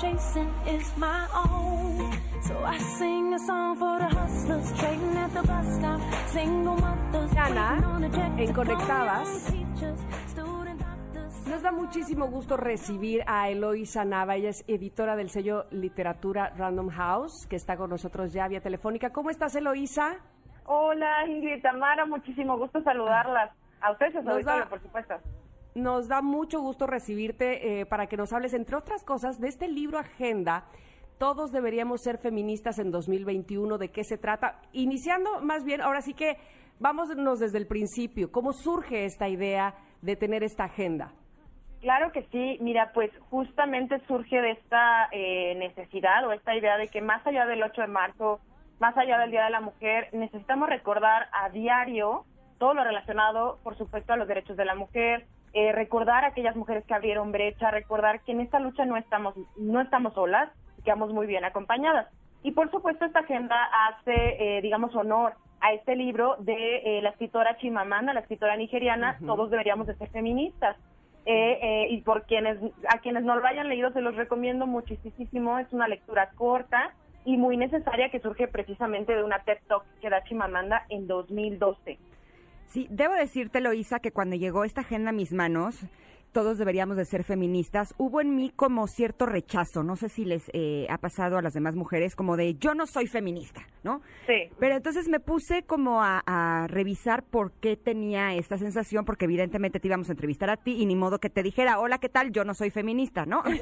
chasing is my own. So I sing a song for the hustlers trading at the bus stop. Single mothers Ana, waiting on a jet en Conectadas. Nos da muchísimo gusto recibir a Eloisa Nava, ella es editora del sello Literatura Random House, que está con nosotros ya vía telefónica. ¿Cómo estás, Eloisa? Hola, Ingrid Tamara, muchísimo gusto saludarlas. A ustedes, a su Nos auditorio, da- por supuesto. Nos da mucho gusto recibirte eh, para que nos hables, entre otras cosas, de este libro Agenda. Todos deberíamos ser feministas en 2021. ¿De qué se trata? Iniciando más bien, ahora sí que vámonos desde el principio. ¿Cómo surge esta idea de tener esta agenda? Claro que sí, mira, pues justamente surge de esta eh, necesidad o esta idea de que más allá del 8 de marzo, más allá del Día de la Mujer, necesitamos recordar a diario todo lo relacionado, por supuesto, a los derechos de la mujer, eh, recordar a aquellas mujeres que abrieron brecha, recordar que en esta lucha no estamos, no estamos solas, que vamos muy bien acompañadas. Y por supuesto esta agenda hace, eh, digamos, honor a este libro de eh, la escritora Chimamanda, la escritora nigeriana, todos deberíamos de ser feministas. Eh, eh, y por quienes a quienes no lo hayan leído se los recomiendo muchísimo es una lectura corta y muy necesaria que surge precisamente de una TED Talk que da Chimamanda en 2012 Sí, debo decirte, Loisa, que cuando llegó esta agenda a mis manos, todos deberíamos de ser feministas, hubo en mí como cierto rechazo, no sé si les eh, ha pasado a las demás mujeres, como de yo no soy feminista, ¿no? sí Pero entonces me puse como a, a revisar por qué tenía esta sensación, porque evidentemente te íbamos a entrevistar a ti y ni modo que te dijera, hola, ¿qué tal? Yo no soy feminista, ¿no?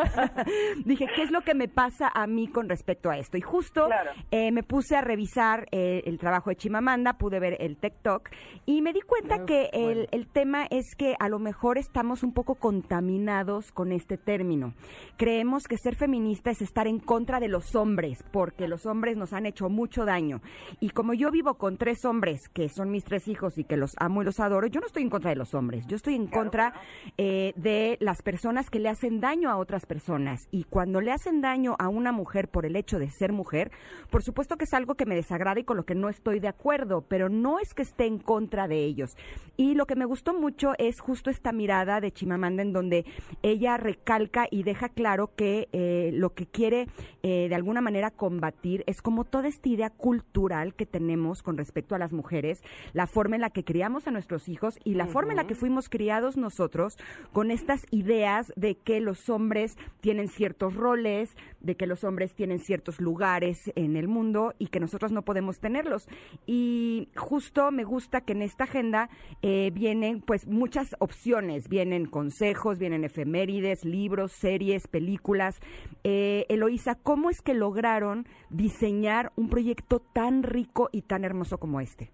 Dije, ¿qué es lo que me pasa a mí con respecto a esto? Y justo Claro. eh, me puse a revisar eh, el trabajo de Chimamanda, pude ver el TikTok y me di cuenta Uf, que el, bueno. el tema es que a lo mejor estamos un poco contaminados con este término. Creemos que ser feminista es estar en contra de los hombres, porque los hombres nos han hecho mucho daño. Y como yo vivo con tres hombres, que son mis tres hijos y que los amo y los adoro, yo no estoy en contra de los hombres, yo estoy en contra eh, de las personas que le hacen daño a otras personas. Y cuando le hacen daño a una mujer por el hecho de ser mujer, por supuesto que es algo que me desagrada y con lo que no estoy de acuerdo, pero no es que esté en contra de ellos. Y lo que me gustó mucho es justo esta mirada de Chimamanda en donde ella recalca y deja claro que eh, lo que quiere eh, de alguna manera combatir es como toda esta idea cultural que tenemos con respecto a las mujeres, la forma en la que criamos a nuestros hijos y la forma en la que fuimos criados nosotros con estas ideas de que los hombres tienen ciertos roles, de que los hombres tienen ciertos lugares en el mundo y que nosotros no podemos tenerlos. Y justo me gusta que en esta agenda eh, vienen pues muchas opciones, vienen consejos, vienen efemérides, libros, series, películas. Eh, Eloísa, ¿cómo es que lograron diseñar un proyecto tan rico y tan hermoso como este?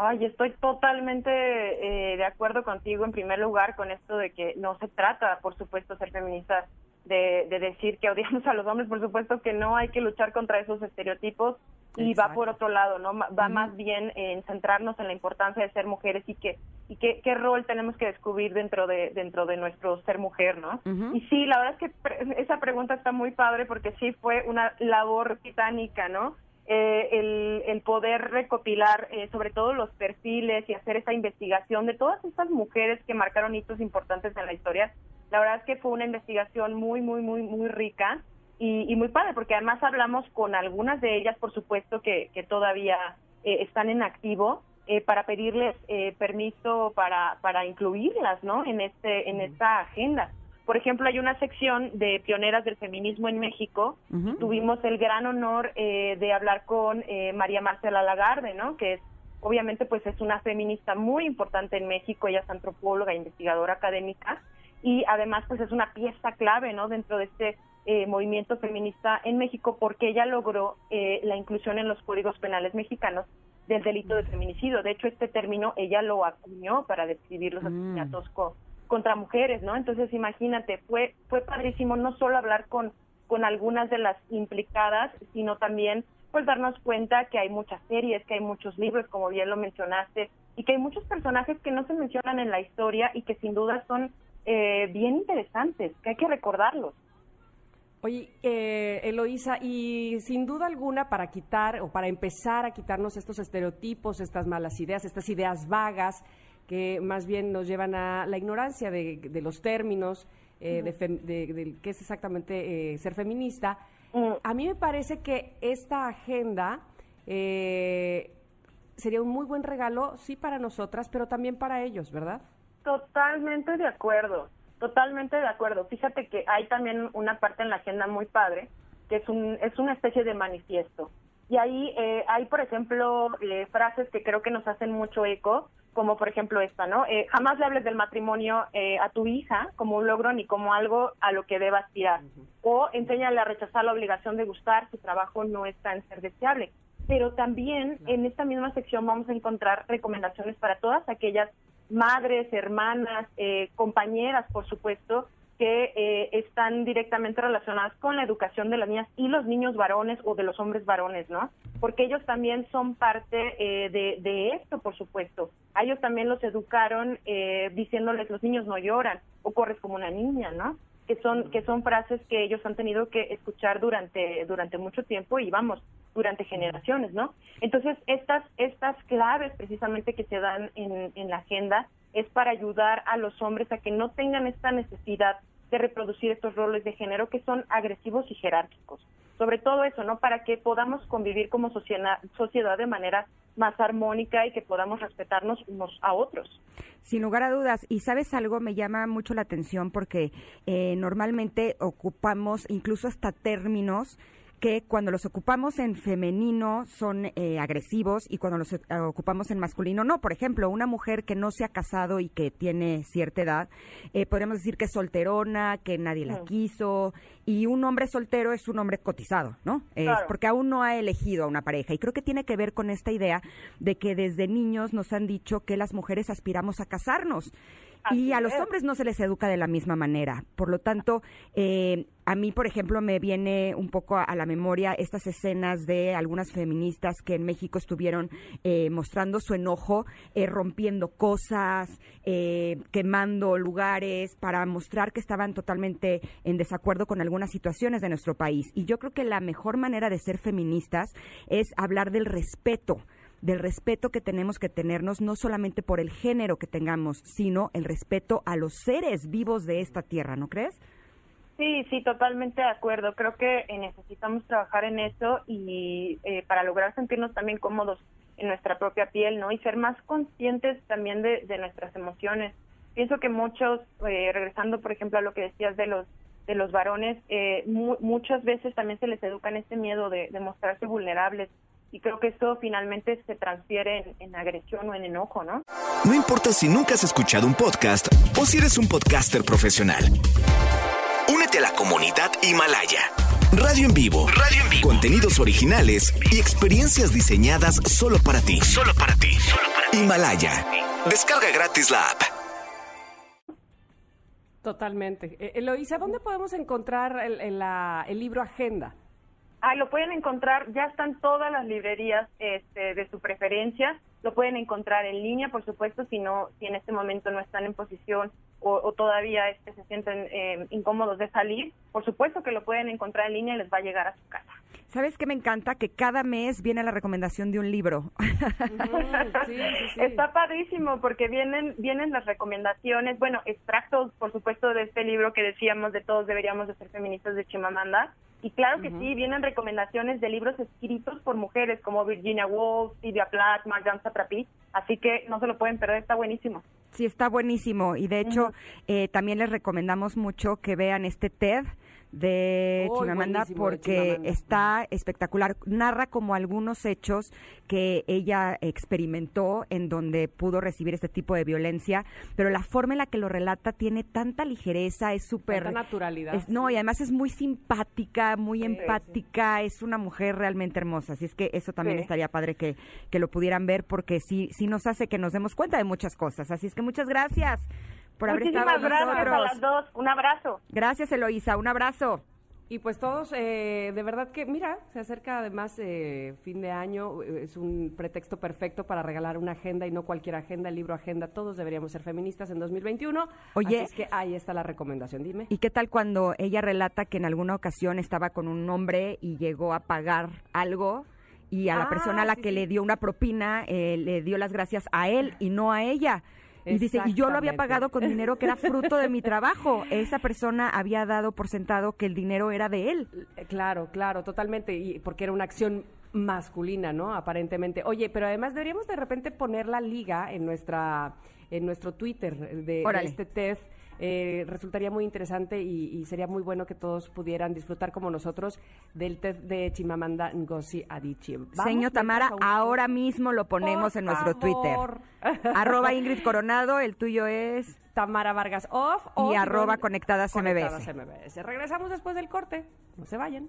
Ay, estoy totalmente eh, de acuerdo contigo en primer lugar con esto de que no se trata, por supuesto, ser feministas, de, de decir que odiamos a los hombres, por supuesto que no, hay que luchar contra esos estereotipos y va por otro lado, ¿no? Va más bien en centrarnos en la importancia de ser mujeres y que y qué, qué rol tenemos que descubrir dentro de dentro de nuestro ser mujer, ¿no? Y sí, la verdad es que pre- esa pregunta está muy padre porque sí fue una labor titánica, ¿no? Eh, el, el poder recopilar eh, sobre todo los perfiles y hacer esa investigación de todas estas mujeres que marcaron hitos importantes en la historia. La verdad es que fue una investigación muy, muy, muy, muy rica y, y muy padre, porque además hablamos con algunas de ellas, por supuesto, que, que todavía eh, están en activo, eh, para pedirles eh, permiso para, para incluirlas ¿no? en, este, en esta agenda. Por ejemplo, hay una sección de pioneras del feminismo en México. Tuvimos el gran honor eh, de hablar con eh, María Marcela Lagarde, ¿no? que es obviamente pues es una feminista muy importante en México, ella es antropóloga, investigadora académica y además pues es una pieza clave, ¿no? Dentro de este eh, movimiento feminista en México porque ella logró eh, la inclusión en los códigos penales mexicanos del delito de feminicidio. De hecho, este término ella lo acuñó para describir los asesinatos contra mujeres, ¿no? Entonces, imagínate, fue fue padrísimo no solo hablar con con algunas de las implicadas, sino también pues darnos cuenta que hay muchas series, que hay muchos libros, como bien lo mencionaste, y que hay muchos personajes que no se mencionan en la historia y que sin duda son eh, bien interesantes, que hay que recordarlos. Oye, eh, Eloísa, y sin duda alguna para quitar o para empezar a quitarnos estos estereotipos, estas malas ideas, estas ideas vagas que más bien nos llevan a la ignorancia de, los términos, eh, de, qué es exactamente eh, ser feminista, mm. a mí me parece que esta agenda eh, sería un muy buen regalo, sí, para nosotras, pero también para ellos, ¿verdad? Totalmente de acuerdo. Totalmente de acuerdo. Fíjate que hay también una parte en la agenda muy padre, que es, un, es una especie de manifiesto. Y ahí eh, hay, por ejemplo, eh, frases que creo que nos hacen mucho eco, como por ejemplo esta, ¿no? Eh, jamás le hables del matrimonio a tu hija como un logro ni como algo a lo que deba aspirar. O enséñale a rechazar la obligación de gustar, su trabajo no está en ser deseable. Pero también en esta misma sección vamos a encontrar recomendaciones para todas aquellas madres, hermanas, eh, compañeras, por supuesto, que eh, están directamente relacionadas con la educación de las niñas y los niños varones o de los hombres varones, ¿no? Porque ellos también son parte eh, de, de, esto, por supuesto. A ellos también los educaron diciéndoles los niños no lloran o corres como una niña, ¿no? Que son que son frases que ellos han tenido que escuchar durante durante mucho tiempo y vamos durante generaciones, ¿no? Entonces, estas, estas claves precisamente que se dan en, en la agenda es para ayudar a los hombres a que no tengan esta necesidad de reproducir estos roles de género que son agresivos y jerárquicos. Sobre todo eso, ¿no? Para que podamos convivir como sociedad, sociedad de manera más armónica y que podamos respetarnos unos a otros. Sin lugar a dudas. Y sabes algo, me llama mucho la atención porque eh, normalmente ocupamos incluso hasta términos que cuando los ocupamos en femenino son eh, agresivos y cuando los eh, ocupamos en masculino no. Por ejemplo, una mujer que no se ha casado y que tiene cierta edad, eh, podríamos decir que es solterona, que nadie la quiso, y un hombre soltero es un hombre cotizado, ¿no? Es porque aún no ha elegido a una pareja. Y creo que tiene que ver con esta idea de que desde niños nos han dicho que las mujeres aspiramos a casarnos y a los hombres no se les educa de la misma manera. Por lo tanto, eh, a mí, por ejemplo, me viene un poco a, la memoria estas escenas de algunas feministas que en México estuvieron eh, mostrando su enojo, eh, rompiendo cosas, quemando lugares, para mostrar que estaban totalmente en desacuerdo con algunas situaciones de nuestro país. Y yo creo que la mejor manera de ser feministas es hablar del respeto del respeto que tenemos que tenernos no solamente por el género que tengamos, sino el respeto a los seres vivos de esta tierra, ¿no crees? Sí, sí, totalmente de acuerdo. Creo que eh, necesitamos trabajar en eso y eh, para lograr sentirnos también cómodos en nuestra propia piel, ¿no? Y ser más conscientes también de, nuestras emociones. Pienso que muchos, eh, regresando por ejemplo a lo que decías de los de los varones, muchas veces también se les educa en este miedo de, de mostrarse vulnerables y creo que esto finalmente se transfiere en, agresión o en enojo, ¿no? No importa si nunca has escuchado un podcast o si eres un podcaster profesional. Únete a la comunidad Himalaya. Radio en vivo. Radio en vivo. Contenidos originales y experiencias diseñadas solo para ti. Solo para ti. Himalaya. Descarga gratis la app. Totalmente. Eh, Eloisa, ¿dónde podemos encontrar el libro Agenda? Ah, lo pueden encontrar, ya están todas las librerías este, de su preferencia, lo pueden encontrar en línea, por supuesto, si no, si en este momento no están en posición o, todavía este, se sienten eh, incómodos de salir, por supuesto que lo pueden encontrar en línea y les va a llegar a su casa. ¿Sabes qué me encanta? Que cada mes viene la recomendación de un libro. Está padrísimo porque vienen vienen las recomendaciones, bueno, extractos, por supuesto, de este libro que decíamos de todos deberíamos de ser feministas de Chimamanda. Y claro que sí, vienen recomendaciones de libros escritos por mujeres como Virginia Woolf, Sylvia Plath, Marjane Satrapi, así que no se lo pueden perder, está buenísimo. Sí, está buenísimo. Y de hecho eh, también les recomendamos mucho que vean este TED de Uy, Chimamanda de porque Chimamanda. está espectacular. Narra como algunos hechos que ella experimentó en donde pudo recibir este tipo de violencia, pero la forma en la que lo relata tiene tanta ligereza, es súper... Tanta naturalidad, es- no, y además es muy simpática, muy empática, es una mujer realmente hermosa. Así es que eso también Sí. estaría padre que, que lo pudieran ver porque sí, sí nos hace que nos demos cuenta de muchas cosas. Así es que muchas gracias por haber Muchísimas gracias a las dos. Un abrazo. Gracias, Eloísa. Un abrazo. Y pues todos, eh, de verdad que, mira, se acerca además eh, fin de año, eh, es un pretexto perfecto para regalar una agenda y no cualquier agenda, el libro agenda, todos deberíamos ser feministas en 2021. Oye. Así es que ahí está la recomendación, dime. ¿Y qué tal cuando ella relata que en alguna ocasión estaba con un hombre y llegó a pagar algo y a la Ah, persona a la sí, que sí. le dio una propina eh, le dio las gracias a él y no a ella? Y dice, y yo lo había pagado con dinero que era fruto de mi trabajo. Esa persona había dado por sentado que el dinero era de él. Claro, claro, totalmente, y porque era una acción masculina, ¿no? Aparentemente. Oye, pero además deberíamos de repente poner la liga en nuestra, en nuestro Twitter de, de este TED. Eh, resultaría muy interesante y, y sería muy bueno que todos pudieran disfrutar como nosotros del TED de Chimamanda Ngozi Adichie. Señor Tamara, un- ahora mismo lo ponemos Por en nuestro favor. Twitter. Arroba Ingrid Coronado, el tuyo es... Tamara Vargas Off o Y arroba Conectadas MBS. Conectadas MBS. Regresamos después del corte. No se vayan.